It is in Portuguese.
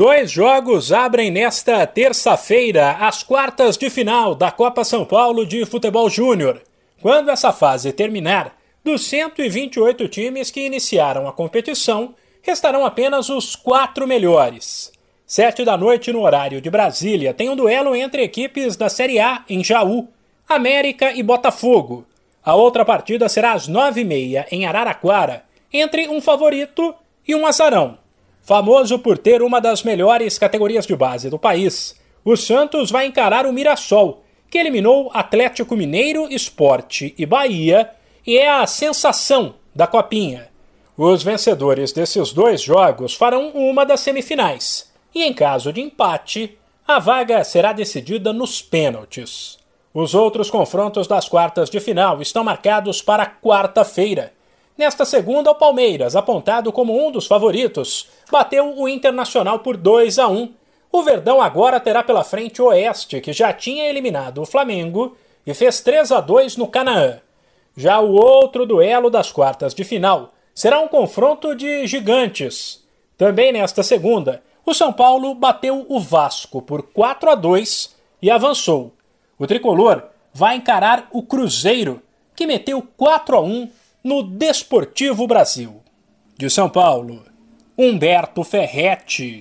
Dois jogos abrem nesta terça-feira as quartas de final da Copa São Paulo de Futebol Júnior. Quando essa fase terminar, dos 128 times que iniciaram a competição, restarão apenas os quatro melhores. Sete da noite no horário de Brasília tem um duelo entre equipes da Série A em Jaú, América e Botafogo. A outra partida será às nove e meia em Araraquara, entre um favorito e um azarão. Famoso por ter uma das melhores categorias de base do país, o Santos vai encarar o Mirassol, que eliminou Atlético Mineiro, Esporte e Bahia e é a sensação da Copinha. Os vencedores desses dois jogos farão uma das semifinais, e em caso de empate, a vaga será decidida nos pênaltis. Os outros confrontos das quartas de final estão marcados para quarta-feira. Nesta segunda, o Palmeiras, apontado como um dos favoritos, bateu o Internacional por 2 a 1. O Verdão agora terá pela frente o Oeste, que já tinha eliminado o Flamengo e fez 3 a 2 no Canaã. Já o outro duelo das quartas de final será um confronto de gigantes. Também nesta segunda, o São Paulo bateu o Vasco por 4 a 2 e avançou. O tricolor vai encarar o Cruzeiro, que meteu 4 a 1 no Desportivo Brasil. De São Paulo, Humberto Ferretti.